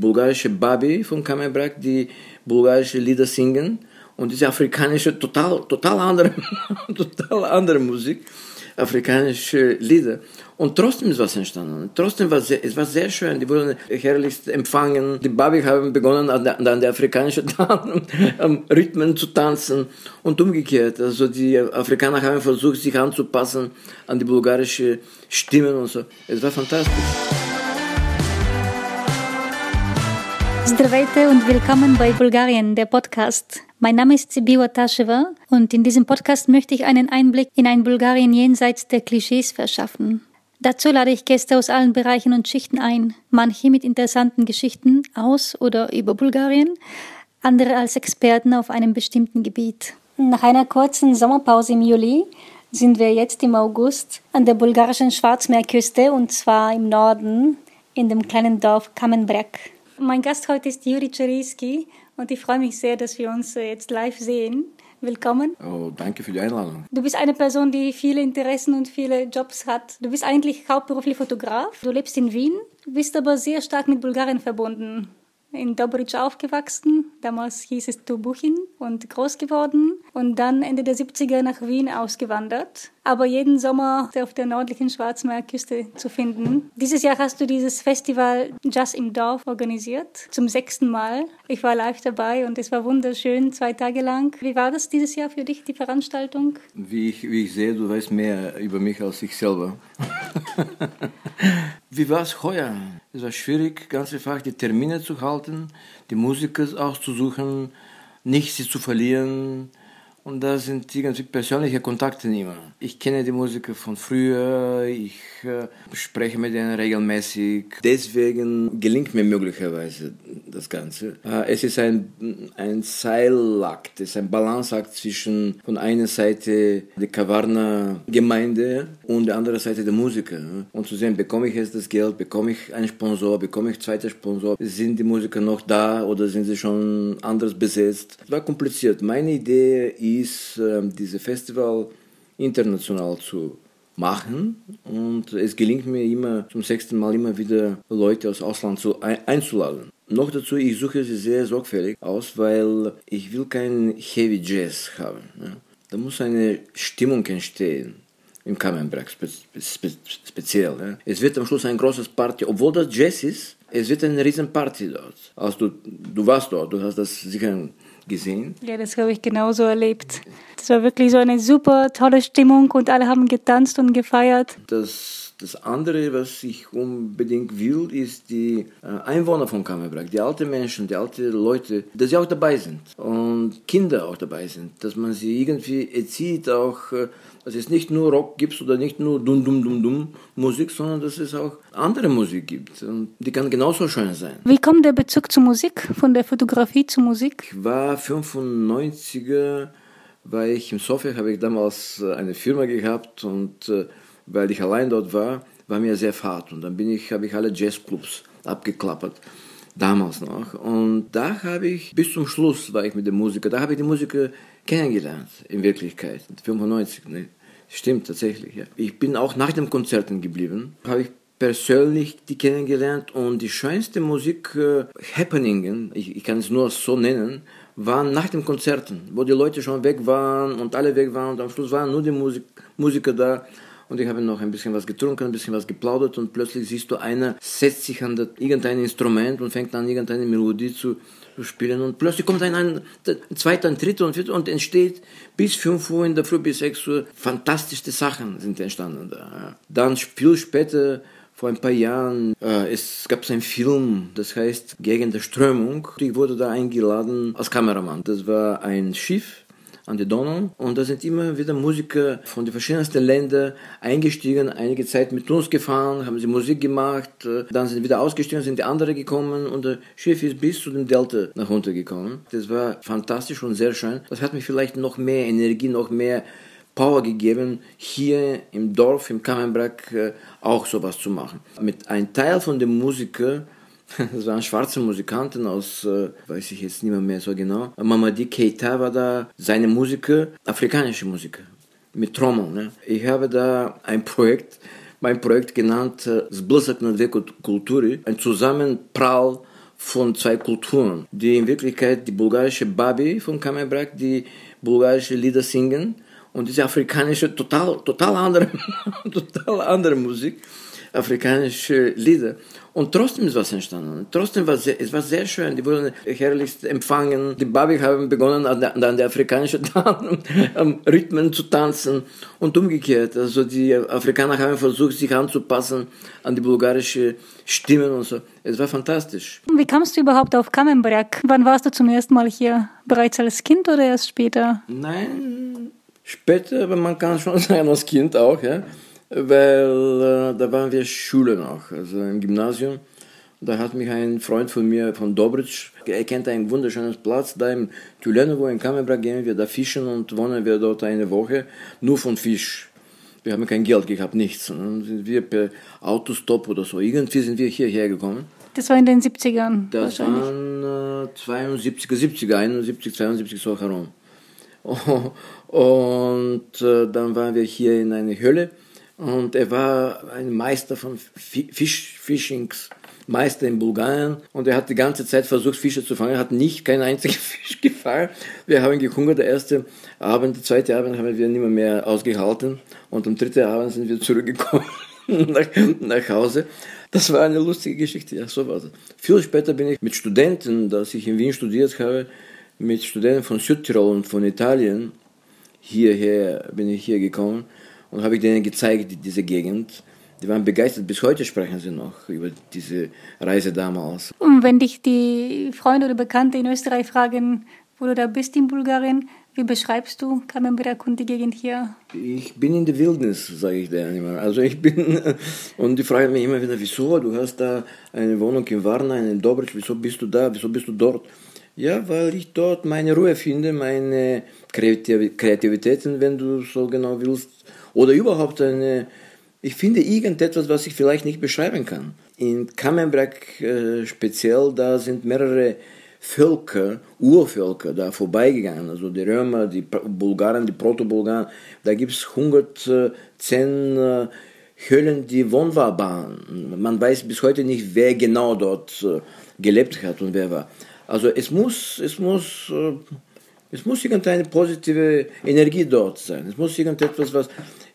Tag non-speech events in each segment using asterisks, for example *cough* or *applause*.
bulgarische Babi von Kamerbrak, die bulgarische Lieder singen und diese afrikanische, total, total andere, *laughs* total andere Musik, afrikanische Lieder. Und trotzdem ist was entstanden. Trotzdem war sehr, es war sehr schön. Die wurden herrlich empfangen. Die Babi haben begonnen, an der, an der afrikanischen *laughs* Rhythmen zu tanzen und umgekehrt. Also die Afrikaner haben versucht, sich anzupassen an die bulgarische Stimmen und so. Es war fantastisch. Здравейте und willkommen bei Bulgarien, der Podcast. Mein Name ist Sibiwa Taschewa und in diesem Podcast möchte ich einen Einblick in ein Bulgarien jenseits der Klischees verschaffen. Dazu lade ich Gäste aus allen Bereichen und Schichten ein, manche mit interessanten Geschichten aus oder über Bulgarien, andere als Experten auf einem bestimmten Gebiet. Nach einer kurzen Sommerpause im Juli sind wir jetzt im August an der bulgarischen Schwarzmeerküste und zwar im Norden in dem kleinen Dorf Kamenbrek. Mein Gast heute ist Juri Czeriski und ich freue mich sehr, dass wir uns jetzt live sehen. Willkommen. Oh, danke für die Einladung. Du bist eine Person, die viele Interessen und viele Jobs hat. Du bist eigentlich hauptberuflich Fotograf. Du lebst in Wien, bist aber sehr stark mit Bulgarien verbunden in Dobritsch aufgewachsen. Damals hieß es Tubuchin und groß geworden und dann Ende der 70er nach Wien ausgewandert. Aber jeden Sommer auf der nördlichen Schwarzmeerküste zu finden. Dieses Jahr hast du dieses Festival Jazz im Dorf organisiert, zum sechsten Mal. Ich war live dabei und es war wunderschön, zwei Tage lang. Wie war das dieses Jahr für dich, die Veranstaltung? Wie ich, wie ich sehe, du weißt mehr über mich als ich selber. *laughs* Wie war es heuer? Es war schwierig, ganz einfach die Termine zu halten, die Musiker auszusuchen, nicht sie zu verlieren, und da sind irgendwie persönliche Kontakte immer. Ich kenne die Musiker von früher, ich spreche mit denen regelmäßig. Deswegen gelingt mir möglicherweise das Ganze. Äh, es ist ein, ein Seilakt, es ist ein Balanceakt zwischen von einer Seite der Kavarna-Gemeinde und der anderen Seite der Musiker. Und zu sehen, bekomme ich jetzt das Geld, bekomme ich einen Sponsor, bekomme ich zweiten Sponsor, sind die Musiker noch da oder sind sie schon anders besetzt? Es war kompliziert. Meine Idee ist, ähm, diese Festival international zu machen und es gelingt mir immer zum sechsten Mal immer wieder Leute aus Ausland zu, einzuladen. Noch dazu, ich suche sie sehr sorgfältig aus, weil ich will keinen Heavy Jazz haben. Ja. Da muss eine Stimmung entstehen im Kamenberg spe spe speziell. Ja. Es wird am Schluss ein großes Party, obwohl das Jazz ist, es wird eine riesen Party dort. Also du, du warst dort, du hast das sicher gesehen. Ja, das habe ich genauso erlebt. Das war wirklich so eine super tolle Stimmung und alle haben getanzt und gefeiert. Das, das andere, was ich unbedingt will, ist die äh, Einwohner von Kammerberg, die alten Menschen, die alten Leute, dass sie auch dabei sind und Kinder auch dabei sind, dass man sie irgendwie erzieht, auch dass es nicht nur Rock gibt oder nicht nur dumm, dumm, dumm, dumm Musik, sondern dass es auch andere Musik gibt. Und die kann genauso schön sein. Wie kommt der Bezug zur Musik, von der Fotografie zur Musik? Ich war 95er, war ich in Sofia, habe ich damals äh, eine Firma gehabt und äh, weil ich allein dort war, war mir sehr fad. Und dann bin ich, habe ich alle Jazzclubs abgeklappert damals noch. Und da habe ich, bis zum Schluss war ich mit dem Musiker, da habe ich die Musiker kennengelernt, in Wirklichkeit. 95, ne? Stimmt, tatsächlich, ja. Ich bin auch nach dem Konzerten geblieben, habe ich persönlich die kennengelernt und die schönste Musik, äh, Happeningen, ich, ich kann es nur so nennen, waren nach den Konzerten, wo die Leute schon weg waren und alle weg waren und am Schluss waren nur die Musik, Musiker da und ich habe noch ein bisschen was getrunken, ein bisschen was geplaudert und plötzlich siehst du, einer setzt sich an das, irgendein Instrument und fängt an, irgendeine Melodie zu, spielen und plötzlich kommt ein, ein, ein zweiter, ein dritter und vierter und entsteht bis 5 Uhr in der Früh, bis 6 Uhr, fantastische Sachen sind entstanden da. Dann viel später vor ein paar Jahren, äh, es gab einen Film, das heißt Gegen die Strömung. Ich wurde da eingeladen als Kameramann. Das war ein Schiff, an die Donau und da sind immer wieder Musiker von den verschiedensten Ländern eingestiegen, einige Zeit mit uns gefahren, haben sie Musik gemacht, äh, dann sind wieder ausgestiegen, sind die anderen gekommen und das Schiff ist bis zu dem Delta nach unten gekommen. Das war fantastisch und sehr schön. Das hat mir vielleicht noch mehr Energie, noch mehr Power gegeben, hier im Dorf, im Kammenberg, äh, auch sowas zu machen. Mit einem Teil von den Musikern *laughs* Das waren schwarze Musikanten aus, äh, weiß ich jetzt nicht mehr, mehr so genau. Mamadi Keita war da, seine Musiker, afrikanische Musiker, mit Trommeln. Ne? Ich habe da ein Projekt, mein Projekt genannt äh, Zblizak na kulturi, ein Zusammenprall von zwei Kulturen, die in Wirklichkeit die bulgarische Babi von Kamerbrak, die bulgarische Lieder singen und diese afrikanische, total, total andere, *laughs* total andere Musik, afrikanische Lieder. Und trotzdem ist was entstanden. Trotzdem war sehr, es war sehr schön. Die wurden herrlich empfangen. Die Babi haben begonnen, an der, an der afrikanischen *laughs* Rhythmen zu tanzen und umgekehrt. Also die Afrikaner haben versucht, sich anzupassen an die bulgarische Stimmen und so. Es war fantastisch. Wie kamst du überhaupt auf Kamenberg? Wann warst du zum ersten Mal hier? Bereits als Kind oder erst später? Nein, später, aber man kann schon *laughs* sagen, als Kind auch, ja weil äh, da waren wir Schule noch, also im Gymnasium. Da hat mich ein Freund von mir, von Dobritsch, er kennt einen wunderschönen Platz, da im Tylenovo in Kamembra gehen wir da fischen und wohnen wir dort eine Woche, nur von Fisch. Wir haben kein Geld gehabt, nichts. Und dann sind wir per Autostop oder so, irgendwie sind wir hierher gekommen. Das war in den 70ern Das waren äh, 72er, 70er, 71, 72 so herum. *laughs* Und äh, dann waren wir hier in einer Höhle und er war ein Meister von Fisch, Fishings, Meister in Bulgarien. Und er hat die ganze Zeit versucht, Fische zu fangen, hat nicht keinen einzigen *laughs* Fisch gefangen. Wir haben gehungert. Der erste Abend, der zweite Abend haben wir nicht mehr, mehr ausgehalten. Und am dritten Abend sind wir zurückgekommen *laughs* nach, nach Hause. Das war eine lustige Geschichte, ja, so war es. Viel später bin ich mit Studenten, dass ich in Wien studiert habe, mit Studenten von Südtirol und von Italien, hierher bin ich hier gekommen und habe ich denen gezeigt, diese Gegend. Die waren begeistert. Bis heute sprechen sie noch über diese Reise damals. Und wenn dich die Freunde oder Bekannte in Österreich fragen, wo du da bist in Bulgarien, wie beschreibst du Kamenberg und die Gegend hier? Ich bin in der Wildnis, sage ich denen immer. Also ich bin, *laughs* und die fragen mich immer wieder, wieso, du hast da eine Wohnung in Varna, in Dobritsch, wieso bist du da, wieso bist du dort? Ja, weil ich dort meine Ruhe finde, meine Kreativitäten, wenn du so genau willst, oder überhaupt eine, ich finde irgendetwas, was ich vielleicht nicht beschreiben kann. In Kamenberg äh, speziell, da sind mehrere Völker, Urvölker da vorbeigegangen, also die Römer, die Bulgaren, die Proto-Bulgaren, da gibt es 110 äh, Höhlen, die wohnbar waren. Man weiß bis heute nicht, wer genau dort äh, gelebt hat und wer war. Also es muss, es muss, äh, es muss irgendeine positive Energie dort sein. Es muss irgendetwas, was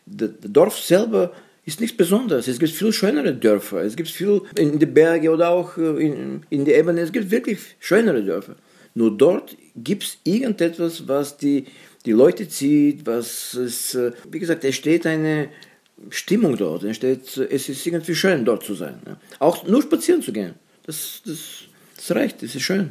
das Dorf selber ist nichts Besonderes. Es gibt viel schönere Dörfer. Es gibt viel in den Bergen oder auch in, in der Ebene. Es gibt wirklich schönere Dörfer. Nur dort gibt es irgendetwas, was die, die Leute zieht, was es, wie gesagt, es steht eine Stimmung dort. Es, steht, es ist irgendwie schön, dort zu sein. Auch nur spazieren zu gehen. Das, das, das reicht, das ist schön.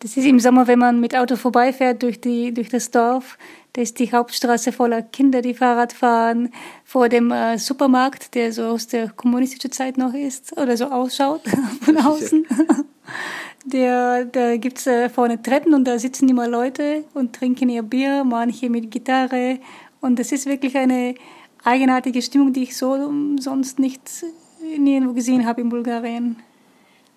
Das ist im Sommer, wenn man mit Auto vorbeifährt durch, die, durch das Dorf, da ist die Hauptstraße voller Kinder, die Fahrrad fahren, vor dem äh, Supermarkt, der so aus der kommunistischen Zeit noch ist oder so ausschaut *laughs* von außen. *laughs* Der, da gibt's äh, vorne Treppen und da sitzen immer Leute und trinken ihr Bier, manche mit Gitarre. Und das ist wirklich eine eigenartige Stimmung, die ich so sonst nicht nirgendwo gesehen habe in Bulgarien.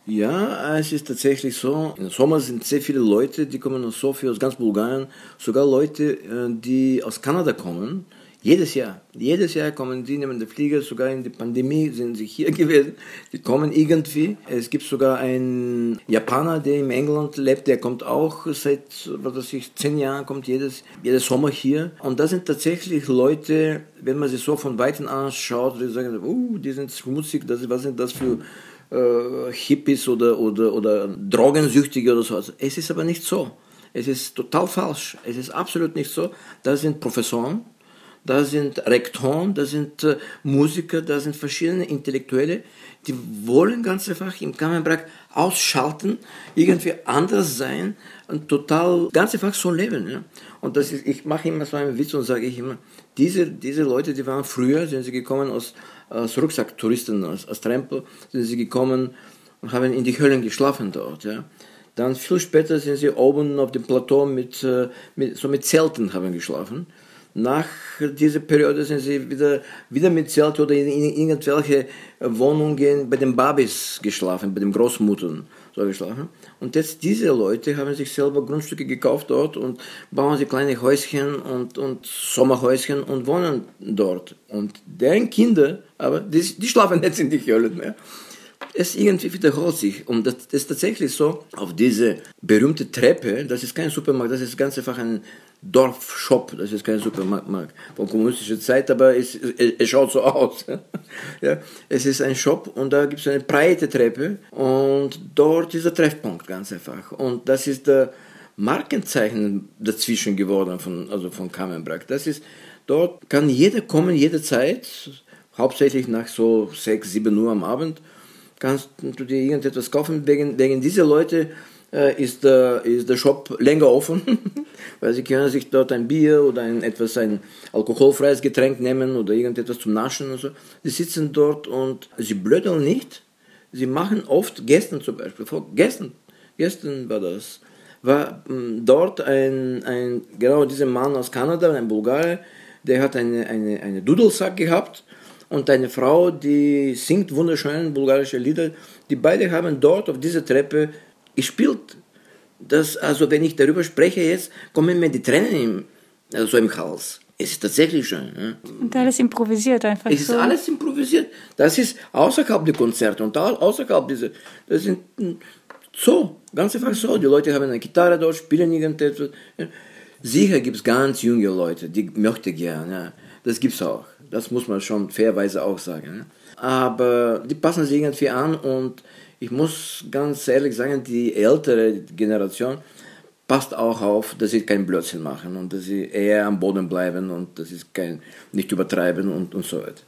Ja, es ist tatsächlich so. Im Sommer sind sehr viele Leute, die kommen aus Sofia, aus ganz Bulgarien, sogar Leute, äh, die aus Kanada kommen. Jedes Jahr, jedes Jahr kommen die, nehmen den Flieger, sogar in der Pandemie sind sie hier *laughs* gewesen. Die kommen irgendwie. Es gibt sogar einen Japaner, der in England lebt, der kommt auch seit, was weiß ich, zehn Jahren, kommt jedes, jedes Sommer hier. Und das sind tatsächlich Leute, wenn man sie so von Weitem anschaut, die sagen, uh, die sind schmutzig, das, was sind das für äh, Hippies oder, oder, oder Drogensüchtige oder so. Also es ist aber nicht so. Es ist total falsch. Es ist absolut nicht so. Da sind Professoren, da sind Rektoren, da sind äh, Musiker, da sind verschiedene Intellektuelle, die wollen ganz einfach im Kammerberg ausschalten, irgendwie anders sein und total, ganz einfach so leben. Ja? Und das ist, ich mache immer so einen Witz und sage ich immer, diese, diese Leute, die waren früher, sind sie gekommen aus, als Rucksacktouristen, als, als Trempel, sind sie gekommen und haben in die Höhlen geschlafen dort. Ja. Dann viel später sind sie oben auf dem Plateau mit, äh, mit, so mit Zelten haben geschlafen. Nach dieser Periode sind sie wieder, wieder mit Zelt oder in, in irgendwelche Wohnungen bei den Babys geschlafen, bei den Großmuttern so geschlafen. Und jetzt diese Leute haben sich selber Grundstücke gekauft dort und bauen sie kleine Häuschen und, und Sommerhäuschen und wohnen dort. Und deren Kinder, aber die, die schlafen jetzt in die Höhlen mehr. Es irgendwie wiederholt sich. Und das ist tatsächlich so, auf diese berühmte Treppe, das ist kein Supermarkt, das ist ganz einfach ein Dorfshop, das ist kein Supermarkt von kommunistischer Zeit, aber es, es, es schaut so aus. *laughs* ja, es ist ein Shop und da gibt es eine breite Treppe und dort ist der Treffpunkt ganz einfach. Und das ist der Markenzeichen dazwischen geworden von, also von Kamenbrack. Das ist, dort kann jeder kommen, jederzeit, hauptsächlich nach so 6, 7 Uhr am Abend, kannst du dir irgendetwas kaufen. Wegen, wegen dieser Leute äh, ist, der, ist der Shop länger offen, *laughs* weil sie können sich dort ein Bier oder ein etwas ein alkoholfreies Getränk nehmen oder irgendetwas zum Naschen und so. Sie sitzen dort und sie blödeln nicht. Sie machen oft, gestern zum Beispiel, vor, gestern, gestern war das, war ähm, dort ein, ein, genau dieser Mann aus Kanada, ein Bulgare, der hat eine, eine, eine Dudelsack gehabt und eine Frau, die singt wunderschön bulgarische Lieder. Die beiden haben dort auf dieser Treppe gespielt. Das, also wenn ich darüber spreche jetzt, kommen mir die Tränen im, also im Hals. Es ist tatsächlich schön. Ja. Und alles improvisiert einfach. Es ist so. alles improvisiert. Das ist außerhalb der Konzerte und außerhalb dieser. Das sind so, ganz einfach so. Die Leute haben eine Gitarre dort, spielen irgendetwas. Sicher gibt es ganz junge Leute, die möchten gerne. Ja. Das gibt es auch. Das muss man schon fairweise auch sagen. Ja. Aber die passen sich irgendwie an und ich muss ganz ehrlich sagen, die ältere Generation passt auch auf, dass sie keinen Blödsinn machen und dass sie eher am Boden bleiben und dass sie kein, nicht übertreiben und, und so weiter.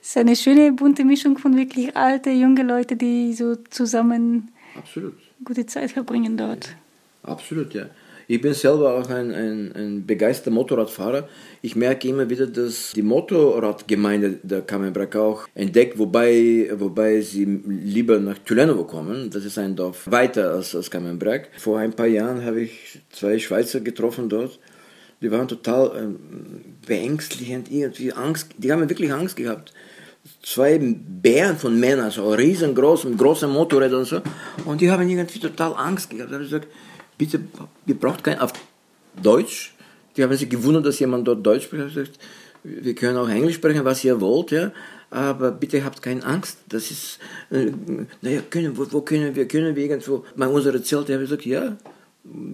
Es ist eine schöne bunte Mischung von wirklich alte, junge Leute, die so zusammen Absolut. gute Zeit verbringen dort. Absolut, ja. Ich bin selber auch ein, ein, ein begeisterter Motorradfahrer. Ich merke immer wieder, dass die Motorradgemeinde der Kamenbrack auch entdeckt, wobei, wobei sie lieber nach Tülenovo kommen. Das ist ein Dorf weiter als, als Kamenbrack. Vor ein paar Jahren habe ich zwei Schweizer getroffen dort. Die waren total ähm, beängstigend, irgendwie Angst. Die haben wirklich Angst gehabt zwei Bären von Männern, so riesengroß, mit großen Motorrädern und so. Und die haben irgendwie total Angst gehabt. Da habe ich gesagt, bitte, ihr braucht kein, auf Deutsch. Die haben sich gewundert, dass jemand dort Deutsch spricht. Wir können auch Englisch sprechen, was ihr wollt, ja. Aber bitte habt keine Angst. Das ist, äh, naja, können, wo, wo, können wir, können wir irgendwo, mal unsere Zelte, habe ich gesagt, ja,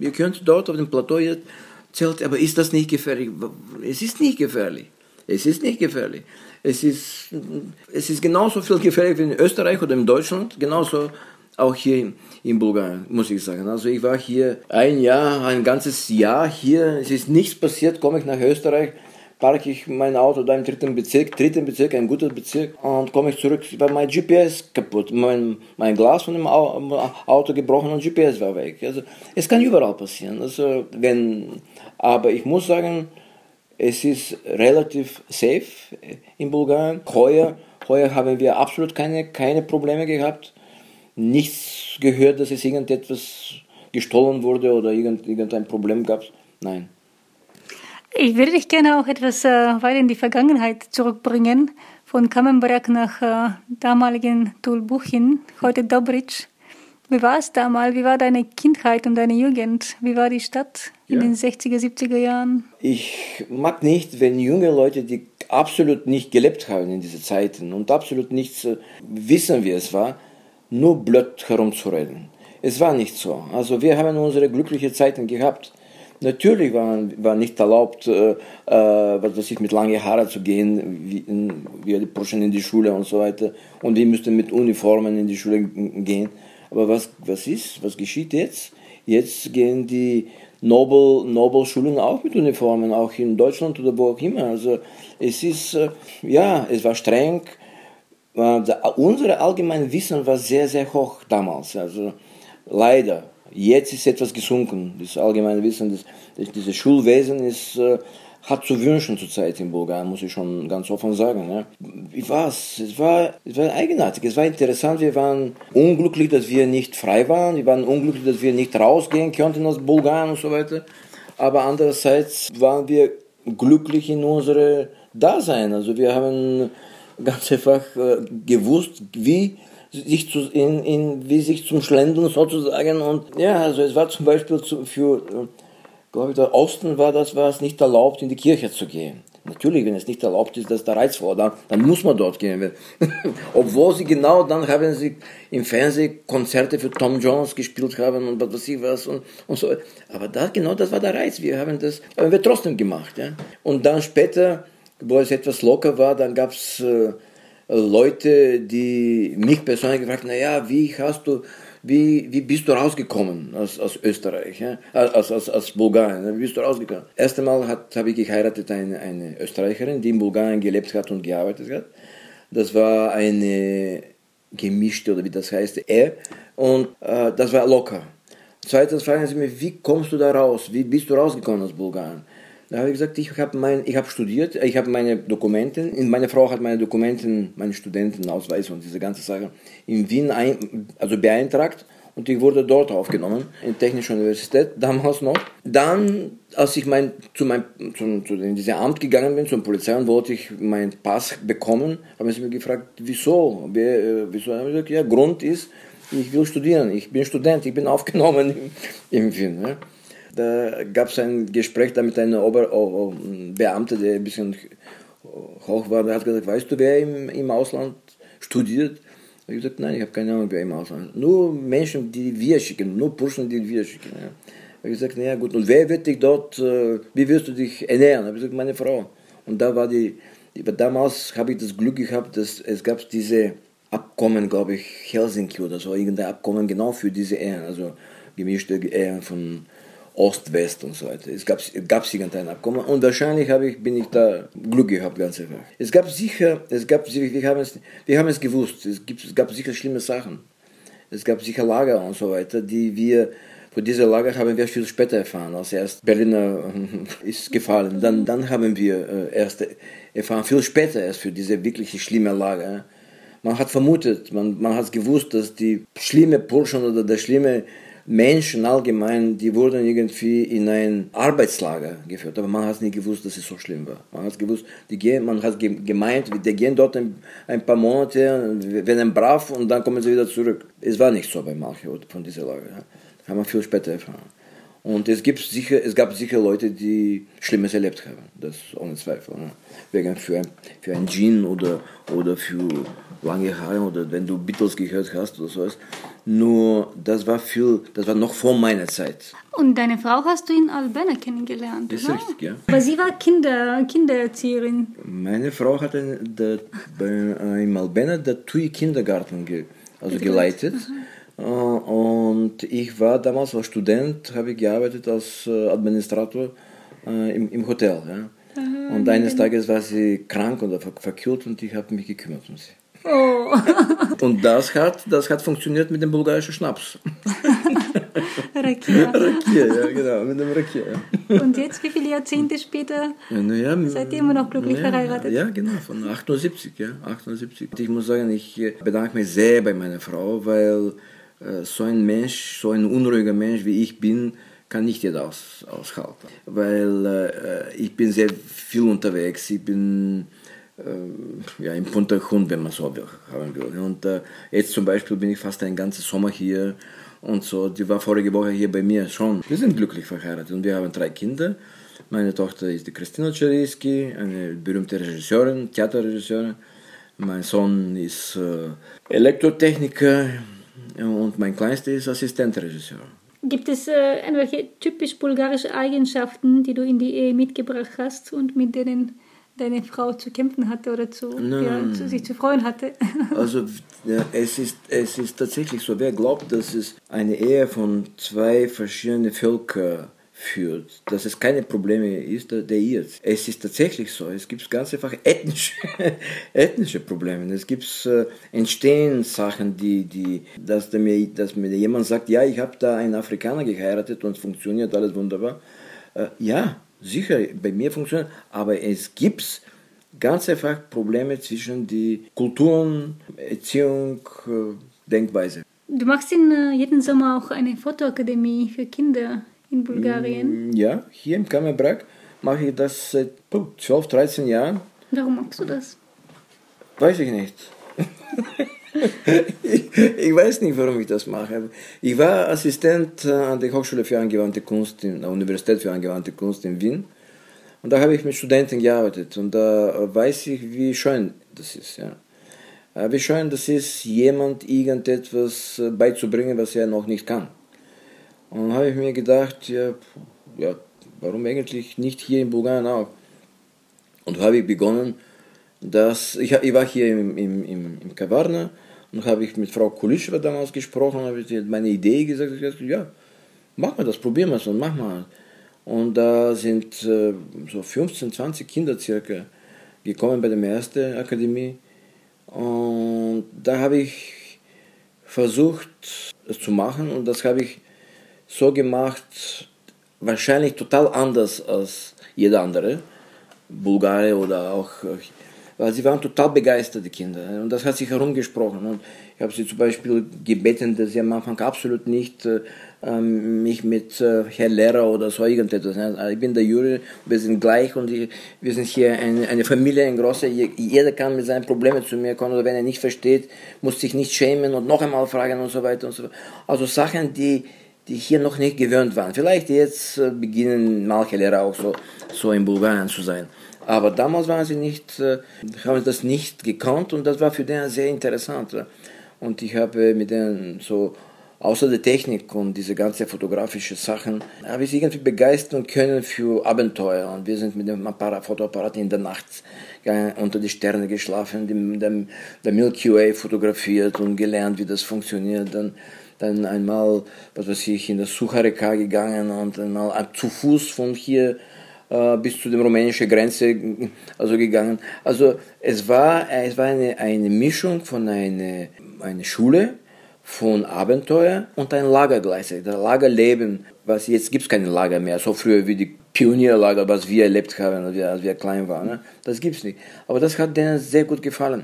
ihr könnt dort auf dem Plateau jetzt Zelt, aber ist das nicht gefährlich? Es ist nicht gefährlich. Es ist nicht gefährlich. Es ist, es ist genauso viel gefährlich wie in Österreich oder in Deutschland, genauso auch hier in Bulgarien, muss ich sagen. Also ich war hier ein Jahr, ein ganzes Jahr hier, es ist nichts passiert, komme ich nach Österreich, parke ich mein Auto da im dritten Bezirk, dritten Bezirk, ein guter Bezirk, und komme ich zurück, war mein GPS kaputt, mein, mein Glas von dem Auto gebrochen und GPS war weg. Also es kann überall passieren. Also wenn, aber ich muss sagen, es ist relativ safe in Bulgarien. Heuer, heuer haben wir absolut keine, keine Probleme gehabt. Nichts gehört, dass es irgendetwas gestohlen wurde oder irgendein Problem gab. Nein. Ich würde dich gerne auch etwas äh, weiter in die Vergangenheit zurückbringen. Von Kamenberg nach äh, damaligen Tulbuchin, heute Dobrich. Wie war es damals? Wie war deine Kindheit und deine Jugend? Wie war die Stadt in ja. den 60er, 70er Jahren? Ich mag nicht, wenn junge Leute, die absolut nicht gelebt haben in diesen Zeiten und absolut nichts äh, wissen, wie es war, nur blöd herumzureden. Es war nicht so. Also wir haben unsere glücklichen Zeiten gehabt. Natürlich war, war nicht erlaubt, äh, äh, was weiß ich, mit langen Haaren zu gehen, wie, in, wie die Burschen in die Schule und so weiter. Und die müssten mit Uniformen in die Schule gehen. Aber was, was ist, was geschieht jetzt? Jetzt gehen die Nobel, Nobelschulen auch mit Uniformen, auch in Deutschland oder wo auch immer. Also es ist, äh, ja, es war streng, unser allgemeines Wissen war sehr, sehr hoch damals. Also leider. Jetzt ist etwas gesunken. Das allgemeine Wissen, das, das, dieses Schulwesen ist, äh, hat zu wünschen zurzeit in Bulgarien, muss ich schon ganz offen sagen. Ja. Wie war's? Es war, es war eigenartig, es war interessant. Wir waren unglücklich, dass wir nicht frei waren. Wir waren unglücklich, dass wir nicht rausgehen konnten aus Bulgarien und so weiter. Aber andererseits waren wir glücklich in unserem Dasein. Also wir haben ganz einfach äh, gewusst, wie sich zu, in, in, wie sich zum Schlendern sozusagen und ja, also es war zum Beispiel zu, für, äh, glaube ich, der Osten war das, war es nicht erlaubt, in die Kirche zu gehen. Natürlich, wenn es nicht erlaubt ist, dass der Reiz vor, dann, dann muss man dort gehen. *laughs* Obwohl sie genau dann haben sie im Fernsehen Konzerte für Tom Jones gespielt haben und was weiß ich was und, und so. Aber das, genau das war der Reiz. Wir haben das, haben wir trotzdem gemacht. Ja. Und dann später, wo es etwas locker war, dann gab es äh, Leute, die mich persönlich gefragt haben, naja, wie hast du wie, wie bist du rausgekommen aus, aus Österreich, ja? aus, aus, aus Bulgarien? Wie bist du rausgekommen? Erst einmal habe ich geheiratet eine, eine Österreicherin, die in Bulgarien gelebt hat und gearbeitet hat. Das war eine gemischte, oder wie das heißt, Ehe. Und äh, das war locker. Zweitens fragen sie mich, wie kommst du da raus? Wie bist du rausgekommen aus Bulgarien? Da habe ich gesagt, ich habe mein, ich habe studiert, ich habe meine Dokumente, meine Frau hat meine Dokumente, meine Studentenausweis und diese ganze Sache in Wien ein, also beeintragt und ich wurde dort aufgenommen, in der Technischen Universität, damals noch. Dann, als ich mein, zu, mein, zu, zu diesem Amt gegangen bin, zur Polizei und wollte ich meinen Pass bekommen, haben sie mich gefragt, wieso? Wer, wieso? Habe ich gesagt, ja, Grund ist, ich will studieren, ich bin Student, ich bin aufgenommen im, im Wien. Ja. Da gab es ein Gespräch da mit einem Ober oh, oh, Beamter, der ein bisschen hoch war. Der hat gesagt, weißt du, wer im, im Ausland studiert? Ich habe gesagt, nein, ich habe keine Ahnung, wer im Ausland. Nur Menschen, die wir schicken, nur Burschen, die wir schicken. Ja. Ich habe gesagt, naja gut, und wer wird dich dort, äh, wie wirst du dich ernähren? Ich habe gesagt, meine Frau. Und da war die, damals habe ich das Glück gehabt, dass es gab diese Abkommen, glaube ich, Helsinki oder so, irgendein Abkommen genau für diese Ehren, also gemischte Ehren von Ost-West und so weiter. Es gab, gab irgendein Abkommen und wahrscheinlich ich, bin ich da Glück gehabt, ganz einfach. Es gab sicher, es gab, wir haben es, wir haben es gewusst, es, gibt, es gab sicher schlimme Sachen. Es gab sicher Lager und so weiter, die wir, von dieser Lager haben wir viel später erfahren, als erst Berliner *laughs* ist gefallen. Dann, dann haben wir äh, erst erfahren, viel später erst für diese wirklich schlimme Lager. Man hat vermutet, man, man hat gewusst, dass die schlimme Burschen oder der schlimme Menschen allgemein, die wurden irgendwie in ein Arbeitslager geführt, aber man hat nicht gewusst, dass es so schlimm war. Man hat gewusst, die gehen, man hat gemeint, die gehen dort ein, ein paar Monate, werden brav und dann kommen sie wieder zurück. Es war nicht so bei manchen von dieser Lager. Das haben wir viel später erfahren. Und es, gibt sicher, es gab sicher Leute, die Schlimmes erlebt haben, das ohne Zweifel. Ne? Wegen für für ein Gin oder, oder für lange Haare oder wenn du Beatles gehört hast oder sowas. Nur das war viel, das war noch vor meiner Zeit. Und deine Frau hast du in Albena kennengelernt, Das ist richtig, ja. Aber sie war Kinder, Kindererzieherin. Meine Frau hat in, der, in Albena den TUI Kindergarten ge, also geleitet. Aha. Äh, und ich war damals als Student, habe ich gearbeitet als äh, Administrator im, im Hotel. Ja. Aha, und eines Tages war sie krank oder verkühlt und ich habe mich gekümmert um sie. Oh. *laughs* Und das hat, das hat funktioniert mit dem bulgarischen Schnaps. *laughs* Rakia. Rakia, ja, genau, mit dem Rakia. Ja. Und jetzt, wie viele Jahrzehnte später, ja, ja, seid ihr immer noch glücklich verheiratet? Ja, genau, von 78, ja, 78. Ich muss sagen, ich bedanke mich sehr bei meiner Frau, weil äh, so ein Mensch, so ein unruhiger Mensch wie ich bin, kann nicht jeder aus, aushalten. Weil äh, ich bin sehr viel unterwegs, ich bin äh, ja, im Untergrund, wenn man so haben will. Und äh, jetzt zum Beispiel bin ich fast einen ganzen Sommer hier und so. Die war vorige Woche hier bei mir schon. Wir sind glücklich verheiratet und wir haben drei Kinder. Meine Tochter ist die Christina Czeriski, eine berühmte Regisseurin, Theaterregisseurin. Mein Sohn ist äh, Elektrotechniker und mein Kleinster ist Assistentregisseur. Gibt es äh, irgendwelche typisch bulgarische Eigenschaften, die du in die Ehe mitgebracht hast und mit denen deine Frau zu kämpfen hatte oder zu, ja, zu, sich zu freuen hatte. *laughs* Also es, ist, es ist tatsächlich so, wer glaubt, dass es eine Ehe von zwei verschiedenen Völkern führt, dass es keine Probleme ist, der irrt. Es ist tatsächlich so. Es gibt ganz einfach ethnische, *laughs* ethnische Probleme. Es gibt äh, entstehen Sachen, die, die, dass, mir, dass mir jemand sagt, ja, ich habe da einen Afrikaner geheiratet und es funktioniert alles wunderbar. Äh, ja, sicher bei mir funktioniert, aber es gibt ganz einfach Probleme zwischen die Kulturen, Erziehung, äh, Denkweise. Du machst in äh, jedem Sommer auch eine Fotoakademie für Kinder in Bulgarien. Mm, ja, hier im Kammerbrak mache ich das seit 12, 13 Jahren. Warum machst du das? Weiß ich nicht. ich, *laughs* ich, weiß nicht, warum ich das mache. Ich war Assistent äh, an der Hochschule für angewandte Kunst, in der Universität für angewandte Kunst in Wien. Und da habe ich mit Studenten gearbeitet und da weiß ich, wie schön das ist. Ja. Äh, wie schön das ist, jemand irgendetwas äh, beizubringen, was er noch nicht kann. Und dann habe ich mir gedacht, ja, ja, warum eigentlich nicht hier in Bulgarien auch? Und habe ich begonnen, dass ich, ich war hier im, im, im, im Kavarna und habe ich mit Frau Kulischewa damals gesprochen, habe ich meine Idee gesagt, gesagt, ja, mach mal das, probieren wir es und mach mal. Und da sind äh, so 15, 20 Kinder circa gekommen bei der ersten Akademie. Und da habe ich versucht, es zu machen und das habe ich so gemacht, wahrscheinlich total anders als jeder andere, Bulgare oder auch, weil sie waren total begeistert, die Kinder. Und das hat sich herumgesprochen. Und ich habe sie zum Beispiel gebeten, dass sie am Anfang absolut nicht äh, mich mit äh, Herr Lehrer oder so irgendetwas. Also ich bin der Juri, wir sind gleich und ich, wir sind hier eine, eine Familie, ein großer. Jeder kann mit seinen Problemen zu mir kommen oder wenn er nicht versteht, muss sich nicht schämen und noch einmal fragen und so weiter und so fort. Also Sachen, die die hier noch nicht gewöhnt waren. Vielleicht jetzt äh, beginnen manche Lehrer auch so, so in Bulgarien zu sein. Aber damals waren sie nicht, äh, haben das nicht gekannt und das war für den sehr interessant. Und ich habe mit denen so, außer der Technik und diese ganzen fotografischen Sachen, habe ich sie irgendwie begeistern können für Abenteuer. Und wir sind mit dem Fotoapparat in der Nacht unter die Sterne geschlafen, dem, der Milky Way fotografiert und gelernt, wie das funktioniert. Dann, dann einmal, was weiß ich, in das Suchareka gegangen und einmal zu Fuß von hier äh, bis zu der rumänischen Grenze also gegangen. Also es war, es war eine, eine Mischung von einer eine Schule, von Abenteuer und ein Lager gleichzeitig. Das Lagerleben, was jetzt gibt es keine Lager mehr, so früher wie die Pionierlager, was wir erlebt haben, als wir, als wir klein waren. Ne? Das gibt es nicht. Aber das hat denen sehr gut gefallen.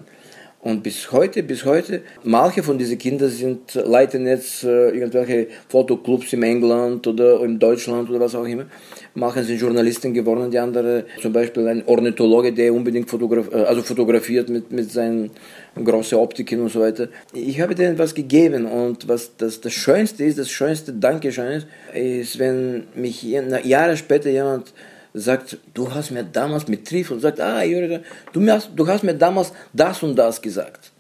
Und bis heute, bis heute, manche von diesen Kindern sind, leiten jetzt äh, irgendwelche Fotoclubs in England oder in Deutschland oder was auch immer. Manche sind Journalisten geworden, die andere, zum Beispiel ein Ornithologe, der unbedingt fotograf äh, also fotografiert mit, mit seinen großen Optiken und so weiter. Ich habe denen was gegeben und was das, das Schönste ist, das schönste Dankeschön ist, ist, wenn mich Jahre später jemand sagt, du hast mir damals mit Trief und sagt, ah, Jürgen, du, hast, du hast mir damals das und das gesagt.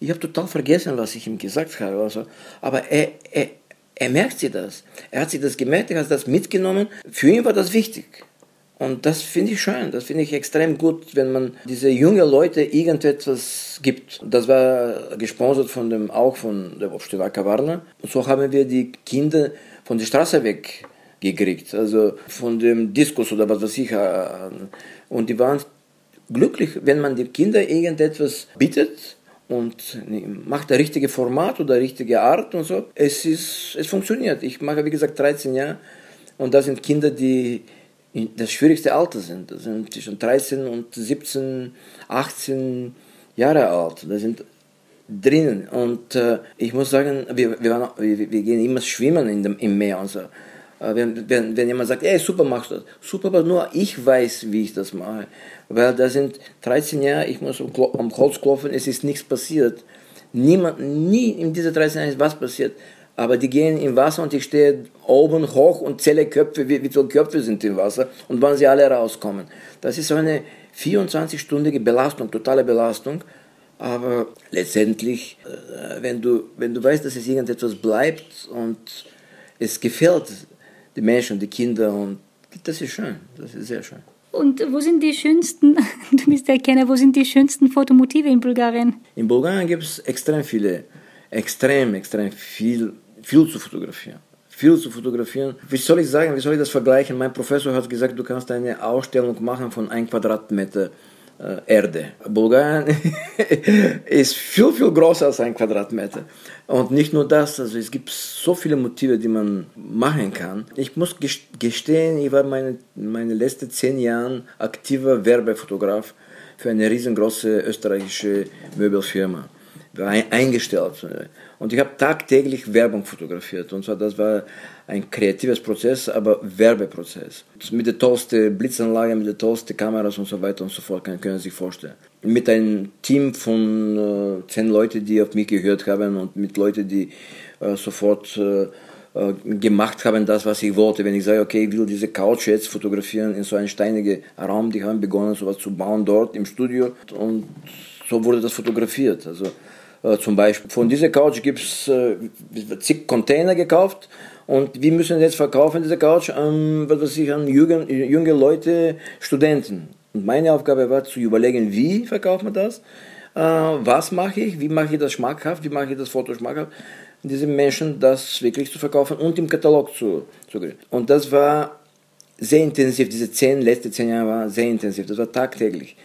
Ich habe total vergessen, was ich ihm gesagt habe. Also, aber er, er, er merkt sich das. Er hat sich das gemerkt, er hat das mitgenommen. Für ihn war das wichtig. Und das finde ich schön, das finde ich extrem gut, wenn man diese jungen Leute irgendetwas gibt. Das war gesponsert von dem, auch von der Obstewaka Warner. Und so haben wir die Kinder von der Straße weg gekriegt, also von dem Diskus oder was weiß ich. Äh, und die waren glücklich, wenn man den Kindern irgendetwas bietet und macht das richtige Format oder richtige Art und so. Es, ist, es funktioniert. Ich mache, wie gesagt, 13 Jahre und da sind Kinder, die das schwierigste Alter sind. Das sind zwischen 13 und 17, 18 Jahre alt. Das sind drinnen. Und äh, ich muss sagen, wir, wir, waren, wir, wir, gehen immer schwimmen in dem, im Meer und so. Äh, wenn, wenn, wenn jemand sagt, ey, super machst du das. Super, aber nur ich weiß, wie ich das mache. Weil da sind 13 Jahre, ich muss am Holz klopfen, es ist nichts passiert. Niemand, nie in dieser 13 Jahren ist was passiert. Aber die gehen im Wasser und ich stehe oben hoch und zähle Köpfe, wie, wie viele Köpfe sind im Wasser und wann sie alle rauskommen. Das ist so eine 24-stündige Belastung, totale Belastung. Aber letztendlich, äh, wenn du, wenn du weißt, dass es irgendetwas bleibt und es gefällt die Menschen, die Kinder und das ist schön, das ist sehr schön. Und wo sind die schönsten, *laughs* du bist der Kenner, wo sind die schönsten Fotomotive in Bulgarien? In Bulgarien gibt es extrem viele, extrem, extrem viel, viel zu fotografieren. Viel zu fotografieren. Wie soll ich sagen, wie soll ich das vergleichen? Mein Professor hat gesagt, du kannst eine Ausstellung machen von einem Quadratmeter Erde. Bulgarien *laughs* ist viel, viel größer als ein Quadratmeter. Und nicht nur das, also es gibt so viele Motive, die man machen kann. Ich muss gestehen, ich war meine, meine letzten zehn Jahre aktiver Werbefotograf für eine riesengroße österreichische Möbelfirma. Eingestellt. Und ich habe tagtäglich Werbung fotografiert. Und zwar, das war ein kreatives Prozess, aber Werbeprozess. Mit der tollsten Blitzanlage, mit der tollsten Kameras und so weiter und so fort, können, Sie sich vorstellen mit einem Team von äh, zehn Leuten, die auf mich gehört haben und mit Leuten, die äh, sofort äh, äh, gemacht haben, das, was ich wollte. Wenn ich sage, okay, ich will diese Couch jetzt fotografieren in so einen steinigen Raum, die haben begonnen, sowas zu bauen dort im Studio und so wurde das fotografiert. Also äh, zum Beispiel von dieser Couch gibt es äh, zig Container gekauft und wir müssen jetzt verkaufen diese Couch an, was weiß ich, an junge, junge Leute, Studenten. Und meine Aufgabe war zu überlegen, wie verkauft man das, äh, was mache ich, wie mache ich das schmackhaft, wie mache ich das Foto schmackhaft? Diesen Menschen das wirklich zu verkaufen und im Katalog zu, zu Und das war sehr intensiv, diese zehn, letzte zehn Jahre war sehr intensiv, das war tagtäglich.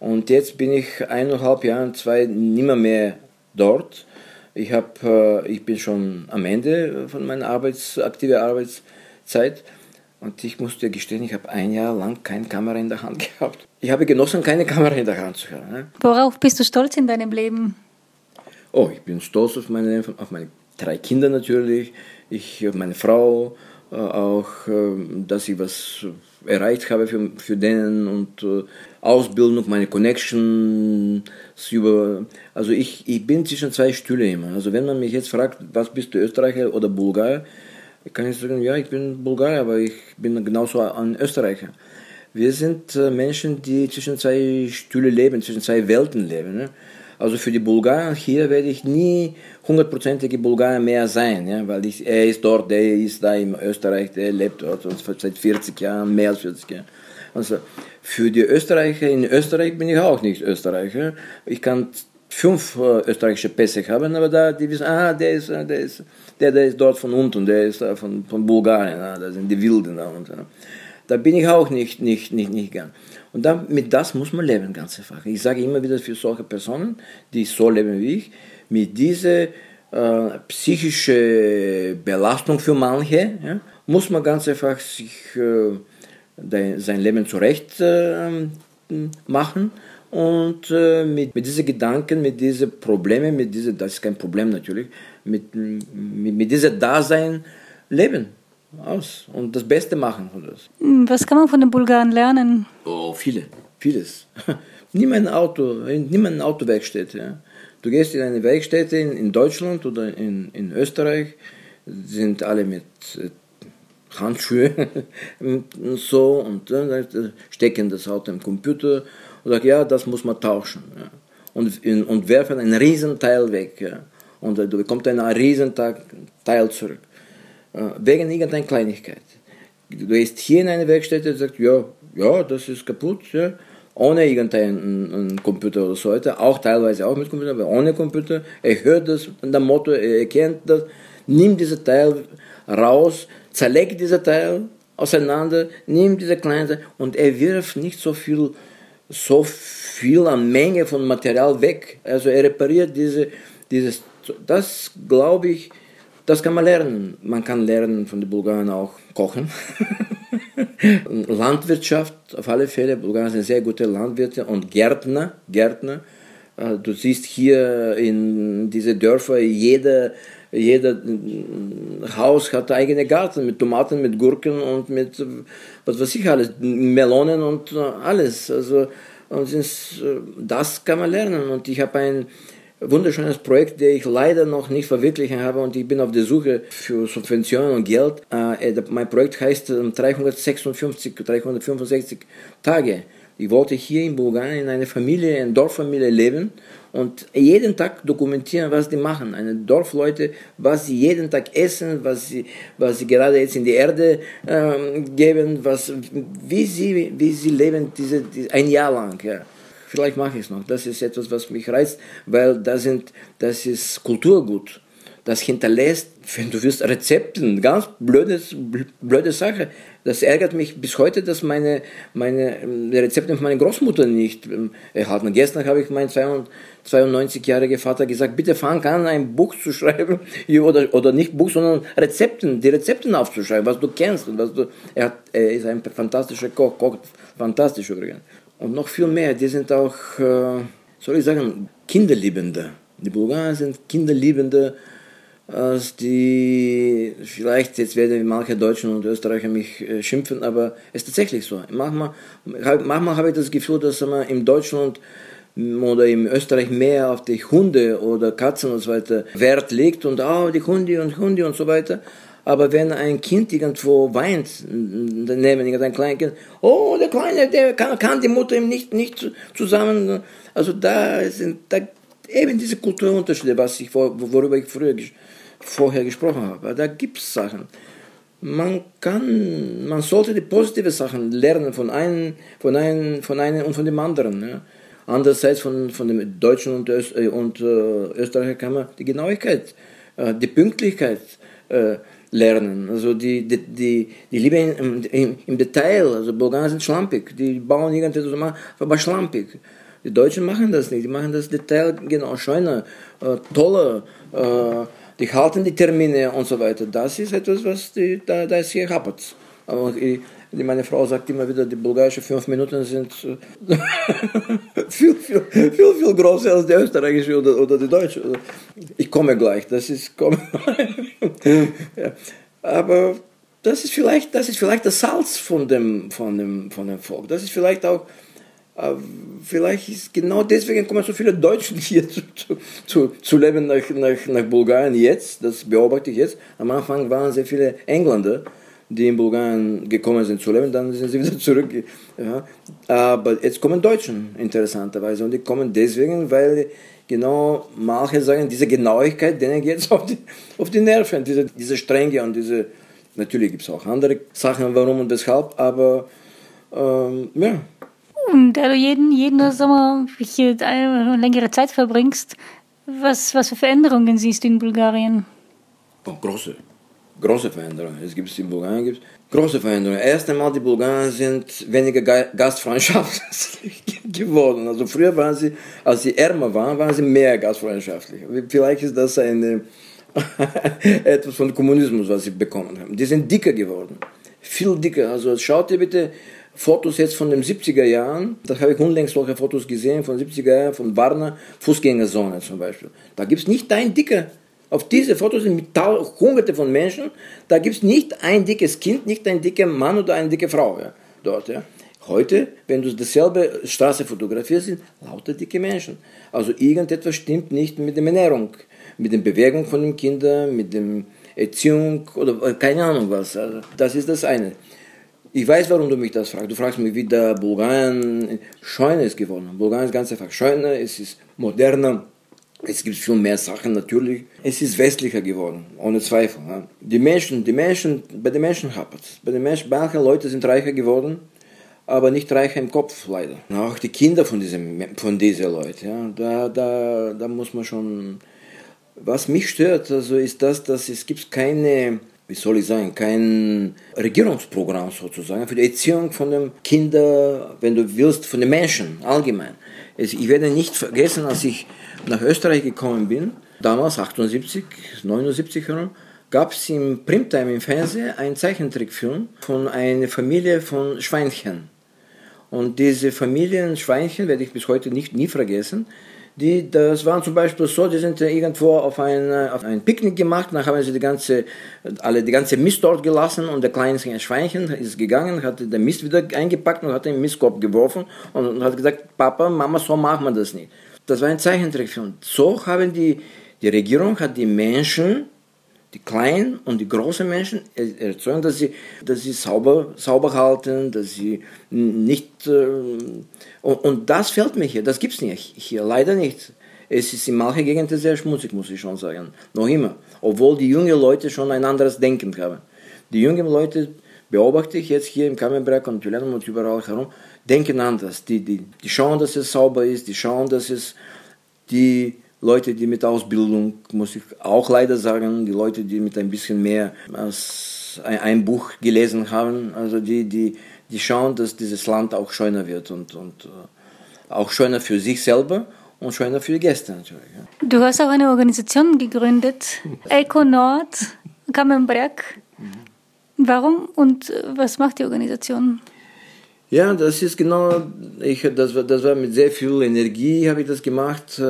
Und jetzt bin ich eineinhalb Jahre, zwei, nimmer mehr dort. Ich, hab, äh, ich bin schon am Ende von meiner Arbeits, aktiven Arbeitszeit und ich muss dir gestehen, ich habe ein Jahr lang keine Kamera in der Hand *laughs* gehabt. Ich habe genossen, keine Kamera in der Hand zu haben. Ne? Worauf bist du stolz in deinem Leben? Oh, ich bin stolz auf meine, auf meine drei Kinder natürlich, ich, meine Frau, äh, auch, äh, dass ich was erreicht habe für, für denen und äh, Ausbildung, meine Connection über, also ich, ich bin zwischen zwei Stühle immer. Also wenn man mich jetzt fragt, was bist du Österreicher oder Bulgar, kann ich sagen, ja, ich bin Bulgar, aber ich bin genauso ein Österreicher. Wir sind Menschen, die zwischen zwei Stühle leben, zwischen zwei Welten leben. Ne? Also für die Bulgaren hier werde ich nie hundertprozentige Bulgar mehr sein, ja, weil ich, er ist dort, der ist da in Österreich, der lebt dort seit 40 Jahren, mehr als 40 Jahren. Also für die Österreicher in Österreich bin ich auch nicht Österreicher. Ich kann fünf äh, österreichische Pässe haben, aber da die wissen, ah, der ist, der ist, der, der ist dort von unten, der ist von, von Bulgarien, ah, da sind die Wilden da unten. Da bin ich auch nicht, nicht, nicht, nicht gern. Und dann, mit das muss man leben, ganz einfach. Ich sage immer wieder für solche Personen, die so leben wie ich, mit dieser äh, psychische Belastung für manche, ja, muss man ganz einfach sich äh, sein Leben zurecht äh, machen und äh, mit, mit diesen Gedanken, mit diesen Problemen, mit diesen, das ist kein Problem natürlich, mit, mit, mit diesem Dasein leben aus und das Beste machen von das. Was kann man von den Bulgaren lernen? Oh, viele, vieles. *laughs* nimm ein Auto, nimm eine Autowerkstätte. Ja. Du gehst in eine Werkstätte in, in Deutschland oder in, in Österreich, sind alle mit äh, Handschuhe *laughs* und so und äh, stecken das Auto im Computer und sagen, ja, das muss man tauschen. Ja. Und, und werfen einen Riesenteil weg. Ja. Und äh, du bekommst einen Riesenteil zurück. Äh, wegen irgendeiner Kleinigkeit. Du gehst hier in eine Werkstätte und sagst, ja, ja, das ist kaputt, ja, ohne irgendeinen Computer oder so weiter, auch teilweise auch mit Computer, aber ohne Computer. Er hört das an der Motto, er erkennt das, nimmt dieses Teil raus, zerlegt dieses Teil auseinander, nimmt diese kleine und er wirft nicht so viel, so viel an Menge von Material weg. Also er repariert diese, dieses, das glaube ich, das kann man lernen. Man kann lernen von den Bulgaren auch kochen. *laughs* Landwirtschaft, auf alle Fälle. Bulgaren sind sehr gute Landwirte und Gärtner. Gärtner. Äh, du siehst hier in diese Dörfer, jeder, jeder äh, Haus hat eigene Garten mit Tomaten, mit Gurken und mit, was weiß ich alles, Melonen und äh, alles. Also, und das kann man lernen. Und ich habe ein wunderschönes Projekt, das ich leider noch nicht verwirklichen habe und ich bin auf der Suche für Subventionen und Geld. Äh, mein Projekt heißt 356, ähm, 365 Tage. Ich wollte hier in Bulgarien in einer Familie, in einer Dorffamilie leben und jeden Tag dokumentieren, was die machen. Eine Dorfleute, was sie jeden Tag essen, was sie, was sie gerade jetzt in die Erde ähm, geben, was, wie, sie, wie sie leben diese, diese ein Jahr lang. Ja vielleicht mache ich es noch. Das ist etwas, was mich reizt, weil das, sind, das ist Kulturgut. Das hinterlässt, wenn du willst, Rezepten. Ganz blödes, blöde Sache. Das ärgert mich bis heute, dass meine, meine Rezepte von meiner Großmutter nicht ähm, erhalten. Gestern habe ich meinen 92-jährigen Vater gesagt, bitte fang an, ein Buch zu schreiben, *laughs* oder, oder nicht Buch, sondern Rezepten, die Rezepten aufzuschreiben, was du kennst. Was du, er, hat, er ist ein fantastischer Koch, kocht fantastisch übrigens und noch viel mehr. Die sind auch, äh, soll ich sagen, Kinderliebende. Die Bulgaren sind Kinderliebende, als die, vielleicht jetzt werden manche Deutschen und Österreicher mich äh, schimpfen, aber es ist tatsächlich so. Manchmal, manchmal habe ich das Gefühl, dass man in Deutschland oder in Österreich mehr auf die Hunde oder Katzen und so weiter Wert legt und oh, die Hunde und Hunde und so weiter. Aber wenn ein Kind irgendwo weint, daneben irgendein kleines Kind, oh, der Kleine, der kann, kann die Mutter ihm nicht, nicht zusammen, also da sind da eben diese Kulturunterschiede, was ich, worüber ich früher, vorher gesprochen habe. Da gibt es Sachen. Man kann, man sollte die positiven Sachen lernen von einem, von einem, von einem und von dem anderen. Ja. Andererseits von, von dem Deutschen und, Öst, und äh, Österreicher kann man die Genauigkeit, äh, die Pünktlichkeit äh, lernen. Also die, die, die, die Liebe im, im, im, Detail. Also Bulgaren sind schlampig. Die bauen irgendetwas, aber schlampig. Die Deutschen machen das nicht. Die machen das Detail genau schöner, äh, toller. Äh, die halten die Termine und so weiter. Das ist etwas, was die, da, da ist hier hapert. Aber meine Frau sagt immer wieder, die bulgarischen fünf Minuten sind äh, *laughs* viel, viel, viel, viel größer als die österreichische oder, oder die deutsche. Ich komme gleich, das ist, komme. *laughs* ja. Aber das ist vielleicht, das ist vielleicht das Salz von dem, von dem, von dem Volk. Das ist vielleicht auch, äh, vielleicht ist genau deswegen kommen so viele Deutschen *laughs* hier zu, zu, zu leben nach, nach, nach Bulgarien jetzt. Das beobachte ich jetzt. Am Anfang waren sehr viele Engländer, die in Bulgarien gekommen sind zu leben, dann sind sie *laughs* wieder zurück. Ja. Aber jetzt kommen Deutschen interessanterweise und die kommen deswegen, weil genau manche sagen, diese Genauigkeit, denen geht es *laughs* auf die, auf die Nerven, diese, diese Strenge und diese, natürlich gibt es auch andere Sachen, warum und weshalb, aber ähm, ja. Und da du jeden, jeden Sommer hier eine längere Zeit verbringst, was, was für Veränderungen siehst du in Bulgarien? Oh, große, große Veränderungen. Es gibt in Bulgarien gibt's große Veränderungen. Erst einmal die Bulgaren sind weniger gastfreundschaftlich *laughs* geworden. Also früher waren sie, als sie ärmer waren, waren sie mehr gastfreundschaftlich. Vielleicht ist das eine *laughs* etwas von Kommunismus, was sie bekommen haben. Die sind dicker geworden, viel dicker. Also schaut ihr bitte Fotos jetzt von den 70er Jahren, da habe ich unlängst solche Fotos gesehen von 70er Jahren, von Warner, Fußgängerzone zum Beispiel. Da gibt es nicht ein dicker. Auf diese Fotos sind mit hunderte von Menschen, da gibt es nicht ein dickes Kind, nicht ein dicker Mann oder eine dicke Frau ja, dort. Ja. Heute, wenn du dasselbe Straße fotografierst, sind lauter dicke Menschen. Also irgendetwas stimmt nicht mit der Ernährung, mit der Bewegung von den Kindern, mit der Erziehung oder keine Ahnung was. Also das ist das eine. Ich weiß, warum du mich das fragst. Du fragst mich, wie der Bulgarien schöner ist geworden. Bulgarien ist ganz einfach schöner, es ist moderner, es gibt viel mehr Sachen natürlich. Es ist westlicher geworden, ohne Zweifel. Die Menschen, die Menschen, bei den Menschen hapert es. Bei den Menschen, manche Leute sind reicher geworden, aber nicht reicher im Kopf leider. Auch die Kinder von, diesem, von diesen Leuten, ja, da, da, da muss man schon... Was mich stört, also ist das, dass es gibt keine wie soll ich sagen, kein Regierungsprogramm sozusagen für die Erziehung von den Kindern, wenn du willst, von den Menschen allgemein. Ich werde nicht vergessen, als ich nach Österreich gekommen bin, damals 78, 79 herum, gab es im Primtime im Fernsehen einen Zeichentrickfilm von einer Familie von Schweinchen. Und diese Familienschweinchen werde ich bis heute nicht nie vergessen. Die, das waren zum Beispiel so, die sind irgendwo auf ein, auf ein Picknick gemacht, dann haben sie die ganze, alle, die ganze Mist dort gelassen und der kleine Schweinchen ist gegangen, hat den Mist wieder eingepackt und hat den Mistkorb geworfen und hat gesagt, Papa, Mama, so machen wir das nicht. Das war ein Zeichentrickfilm. So haben die, die Regierung hat die Menschen die kleinen und die großen Menschen erzeugen, dass sie, dass sie sauber, sauber halten, dass sie nicht. Äh, und, und, das fällt mir hier, das gibt es nicht hier, leider nicht. Es ist in manchen Gegenden sehr schmutzig, muss ich schon sagen. Noch immer. Obwohl die jungen Leute schon ein anderes Denken haben. Die jungen Leute beobachte ich jetzt hier im Kamenberg und Tülen und überall herum, denken anders. Die, die, die schauen, dass es sauber ist, die schauen, dass es die Leute, die mit Ausbildung, muss ich auch leider sagen, die Leute, die mit ein bisschen mehr als ein, Buch gelesen haben, also die, die, die schauen, dass dieses Land auch schöner wird und, und äh, auch schöner für sich selber und schöner für die Gäste natürlich. Du hast auch eine Organisation gegründet, Eco Nord, Kammenberg. Mhm. Warum und was macht die Organisation? Ja, das ist genau, ich, das, war, das war mit sehr viel Energie, habe ich das gemacht. Äh,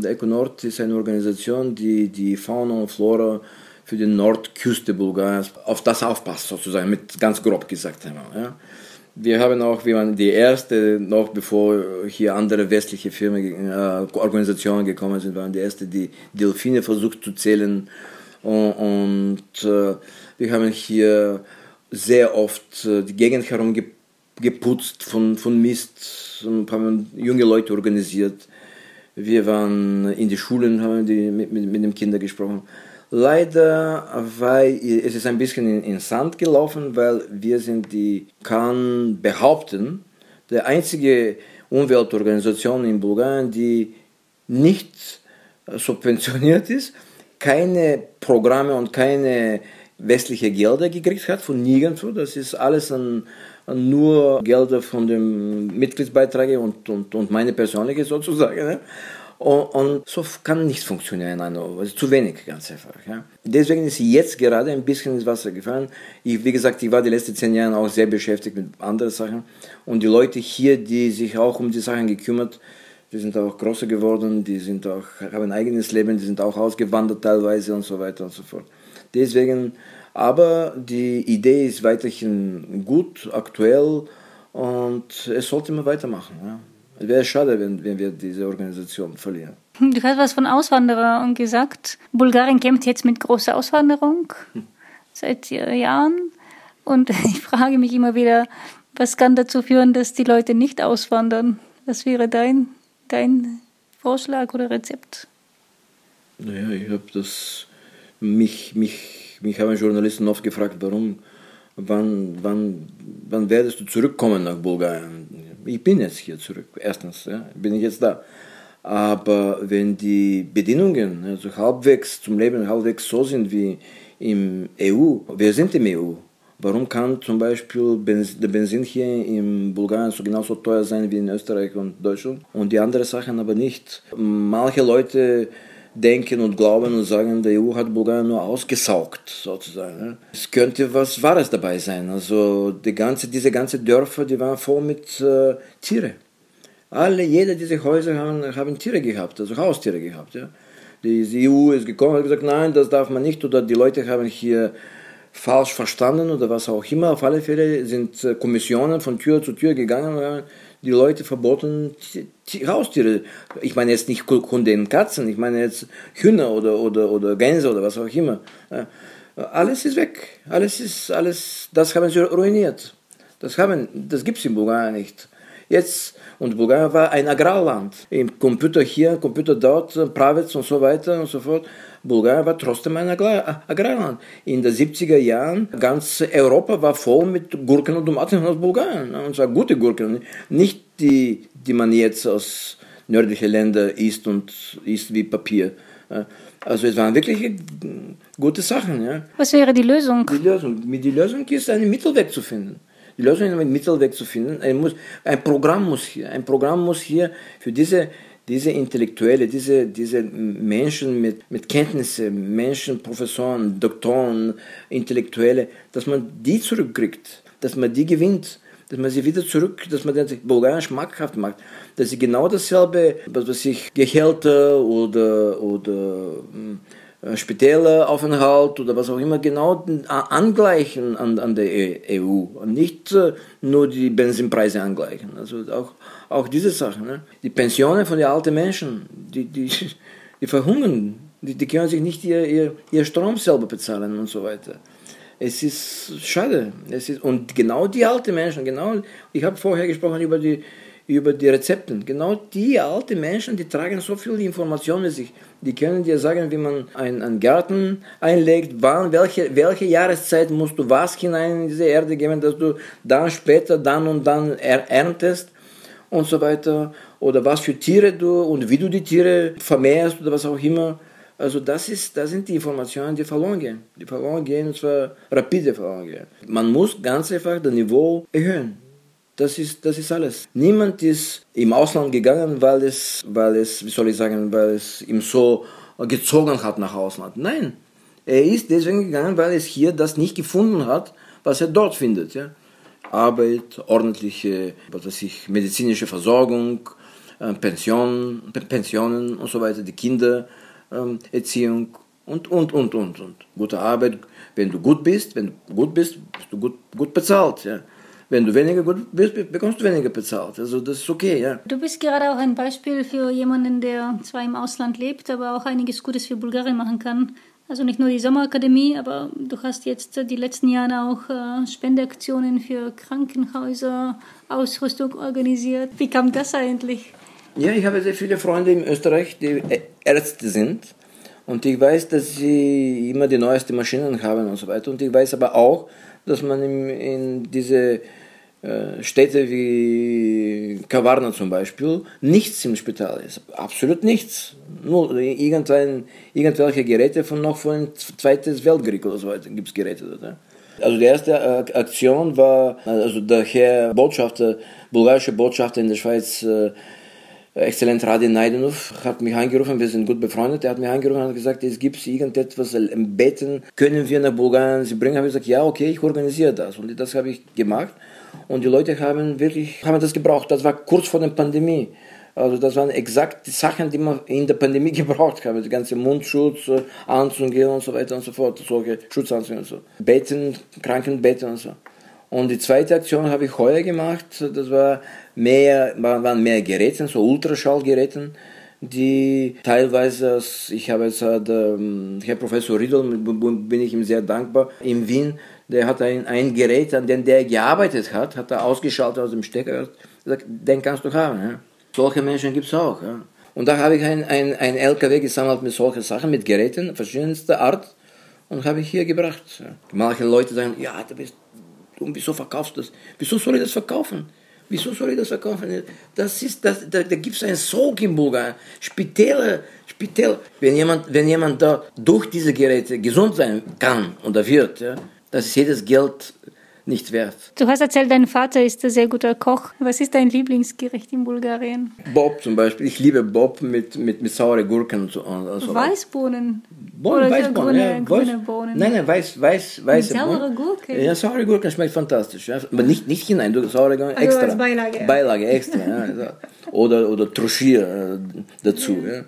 der EcoNord ist eine Organisation, die die Fauna und Flora für die Nordküste Bulgariens auf das aufpasst, sozusagen, mit ganz grob gesagt. Ja. Wir haben auch, wir waren die erste, noch bevor hier andere westliche Firmen, äh, Organisationen gekommen sind, waren die erste, die Delfine versucht zu zählen und, und äh, Wir haben hier sehr oft äh, die Gegend herumgeputzt von, von Mist und haben junge Leute organisiert. Wir waren in die Schulen, haben die mit, mit, mit den Kindern gesprochen. Leider war es ist ein bisschen in, in Sand gelaufen, weil wir sind die, kann behaupten, der einzige Umweltorganisation in Bulgarien, die nicht subventioniert ist, keine Programme und keine westliche Gelder gekriegt hat von nirgendwo. Das ist alles an nur Gelder von den Mitgliedsbeiträgen und, und, und meine persönliche sozusagen. Ne? Und, und, so kann nicht funktionieren, also zu wenig, ganz einfach. Ja. Deswegen ist jetzt gerade ein bisschen ins Wasser gefallen. Ich, wie gesagt, ich war die letzten zehn Jahre auch sehr beschäftigt mit anderen Sachen. Und die Leute hier, die sich auch um die Sachen gekümmert, die sind auch größer geworden, die sind auch, haben ein eigenes Leben, die sind auch ausgewandert teilweise und so weiter und so fort. Deswegen, aber die Idee ist weiterhin gut, aktuell und es sollte man weitermachen. Ja. Es wäre schade, wenn, wenn wir diese Organisation verlieren. Du hast was von Auswanderern gesagt. Bulgarien kämpft jetzt mit großer Auswanderung seit Jahren. Und *laughs* ich frage mich immer wieder, was kann dazu führen, dass die Leute nicht auswandern? Was wäre dein, dein Vorschlag oder Rezept? Naja, ich habe das, mich, mich, mich haben Journalisten oft gefragt, warum, wann, wann, wann werdest du zurückkommen nach Bulgarien? ich bin jetzt hier zurück. Erstens ja, bin ich jetzt da. Aber wenn die Bedingungen also halbwegs zum Leben halbwegs so sind wie im EU, wir sind im EU. Warum kann zum Beispiel der Benzin hier in Bulgarien so genauso teuer sein wie in Österreich und Deutschland und die anderen Sachen aber nicht? Manche Leute denken und glauben und sagen, der EU hat Bulgarien nur ausgesaugt, sozusagen. Es könnte was Wahres dabei sein. Also die ganze, diese ganzen Dörfer, die waren voll mit äh, Tiere. Alle, jede dieser Häuser haben, haben Tiere gehabt, also Haustiere gehabt. Ja. Die, EU ist gekommen und hat gesagt, nein, das darf man nicht. Oder die Leute haben hier falsch verstanden oder was auch immer. Auf alle Fälle sind äh, Kommissionen von Tür zu Tür gegangen und haben die Leute verboten Haustiere. Ich meine jetzt nicht Hunde und Katzen, ich meine jetzt Hühner oder, oder, oder Gänse oder was auch immer. Alles ist weg. Alles ist, alles, das haben sie ruiniert. Das, haben, das gibt es in Bulgarien nicht. Jetzt, und Bulgarien war ein Agrarland. Im Computer hier, Computer dort, Pravets und so weiter und so fort. Bulgarien war trotzdem ein Agrarland. In den 70er Jahren, ganz Europa war voll mit Gurken und Tomaten aus Bulgarien. Und zwar gute Gurken. Nicht die, die man jetzt aus nördlichen Ländern isst und isst wie Papier. Also es waren wirklich gute Sachen. Ja. Was wäre die Lösung? Die Lösung, die Lösung ist, einen Mittelweg zu finden. Die Lösung ist, einen Mittelweg zu finden. Ein, muss, ein Programm muss hier, ein Programm muss hier für diese diese Intellektuelle, diese, diese Menschen mit, mit Kenntnissen, Menschen, Professoren, Doktoren, Intellektuelle, dass man die zurückkriegt, dass man die gewinnt, dass man sie wieder zurück, dass man den Bulgarien schmackhaft macht, dass sie genau dasselbe, was weiß ich, Gehälter oder, oder hm, äh, spitieller Aufenthalt oder was auch immer genau angleichen an, an der EU und nicht äh, nur die Benzinpreise angleichen. Also auch, auch diese Sachen. Ne? Die Pensionen von den alten Menschen, die, die, *laughs* die verhungern, die, die können sich nicht ihr, ihr, ihr Strom selber bezahlen und so weiter. Es ist schade. Es ist, und genau die alten Menschen, genau, ich habe vorher gesprochen über die, über die Rezepten. Genau die alten Menschen, die tragen so viel Informationen mit sich. Die können dir sagen, wie man einen, einen Garten einlegt, wann, welche, welche Jahreszeit musst du was hinein in diese Erde geben, dass du dann später, dann und dann erntest und so weiter. Oder was für Tiere du und wie du die Tiere vermehrst oder was auch immer. Also das, ist, das sind die Informationen, die verloren gehen. Die verloren gehen und zwar rapide verloren gehen. Man muss ganz einfach das Niveau erhöhen. Das ist, das ist alles. Niemand ist im Ausland gegangen, weil es, weil es, wie soll ich sagen, weil es ihm so gezogen hat nach Ausland. Nein, er ist deswegen gegangen, weil es hier das nicht gefunden hat, was er dort findet. Ja? Arbeit, ordentliche, was weiß ich, medizinische Versorgung, äh, Pension, Pensionen und so weiter, die Kindererziehung und, und, und, und, und. Gute Arbeit, wenn du gut bist, wenn du gut bist, bist du gut, gut bezahlt. Ja? Wenn du weniger gut bist, bekommst du weniger bezahlt. Also das ist okay, ja. Du bist gerade auch ein Beispiel für jemanden, der zwar im Ausland lebt, aber auch einiges Gutes für Bulgarien machen kann. Also nicht nur die Sommerakademie, aber du hast jetzt die letzten Jahre auch äh, Spendeaktionen für Krankenhäuser, Ausrüstung organisiert. Wie kam das eigentlich? Ja, ich habe sehr viele Freunde in Österreich, die Ärzte sind. Und ich weiß, dass sie immer die neuesten Maschinen haben und so weiter. Und ich weiß aber auch, dass man in, in diese äh, Städte wie Kavarna zum Beispiel nichts im Spital ist. Absolut nichts. Nur irgendwelche Geräte von noch von dem Zweiten Weltkrieg oder so weiter gibt es Geräte dort. Also die erste äh, Aktion war, also der Herr Botschafter, bulgarische Botschafter in der Schweiz, äh, Exzellent Radin Neidenov hat mich angerufen, wir sind gut befreundet, er hat mich angerufen und gesagt, es gibt irgendetwas im Betten, können wir nach Bulgarien sie bringen? Habe ich gesagt, ja, okay, ich organisiere das. Und das habe ich gemacht. Und die Leute haben wirklich, haben das gebraucht. Das war kurz vor der Pandemie. Also das waren exakt die Sachen, die man in der Pandemie *laughs* gebraucht hat. Die ganze Mundschutz, Anzüge und so weiter und so fort. Solche Schutzanzüge und so. Betten, Krankenbetten und so. Und die zweite Aktion habe ich heuer gemacht. Das war mehr, waren mehr Geräte, so Ultraschallgeräte, die teilweise, ich habe jetzt, der Herr Professor Riedel, bin ich ihm sehr dankbar, in Wien, der hat ein, ein Gerät, an dem der gearbeitet hat, hat er ausgeschaltet aus dem Stecker, gesagt, den kannst du haben. Ja. Solche Menschen gibt es auch. Ja. Und da habe ich ein, ein, ein LKW gesammelt mit solchen Sachen, mit Geräten verschiedenster Art und habe ich hier gebracht. Ja. Manche Leute sagen, ja, du bist dumm, wieso verkaufst du das? Wieso soll ich das verkaufen? Wieso soll ich das verkaufen? Das ist, das, da, da gibt es einen Sog im Bulgarien. Spitäler, Spitäler. Wenn jemand, wenn jemand da durch diese Geräte gesund sein kann oder wird, ja, das ist jedes Geld nicht wert. Du hast erzählt, dein Vater ist ein sehr guter Koch. Was ist dein Lieblingsgericht in Bulgarien? Bob zum Beispiel. Ich liebe Bob mit, mit, mit saure Gurken und so. Also Weißbohnen? Bohnen, Weißbohnen, grüne, ja, grüne Bohnen. Nein, nein, weiß, weiß, weiße mit saure Gurken? Ja, saure Gurken schmeckt fantastisch. Ja. Aber nicht, nicht hinein, du saure Gurken extra. Also als Beilage. Beilage, extra. ja. Oder, oder Truschier äh, dazu. Ja.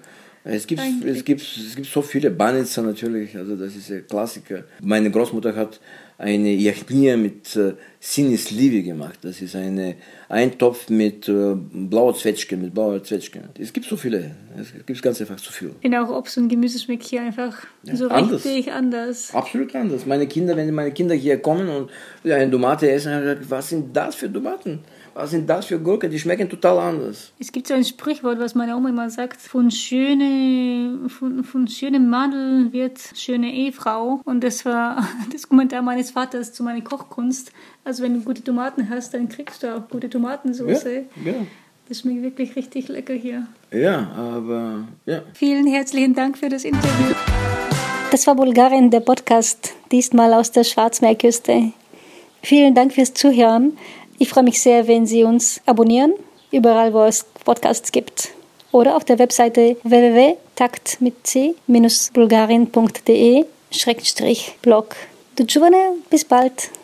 Es gibt, es, gibt, es gibt so viele Banitzer natürlich, also das ist ein Klassiker. Meine Großmutter hat eine Jachnia mit äh, Sinislivi gemacht. Das ist eine Eintopf mit äh, blauer Zwetschge, mit blauer Zwetschge. Es gibt so viele, es gibt ganz einfach zu viel. Genau, auch Obst und Gemüse schmeckt hier einfach ja, so anders. richtig anders. Absolut anders. Meine Kinder, wenn meine Kinder hier kommen und eine Tomate essen, haben gesagt, was sind das für Tomaten? Was sind das für Gurken? Die schmecken total anders. Es gibt so ein Sprichwort, was meine Oma immer sagt: von schöne, von, von schönem Madel wird schöne Ehefrau. Und das war *laughs* das Kommentar meines Vaters zu meiner Kochkunst. Also, wenn du gute Tomaten hast, dann kriegst du auch gute Tomatensauce. Ja, ja. Das schmeckt wirklich richtig lecker hier. Ja, aber ja. Vielen herzlichen Dank für das Interview. Das war Bulgarien, der Podcast, diesmal aus der Schwarzmeerküste. Vielen Dank fürs Zuhören. Ich freue mich sehr, wenn Sie uns abonnieren, überall wo es Podcasts gibt. Oder auf der Webseite www.takt mit c-bulgarien.de-blog. Du bis bald.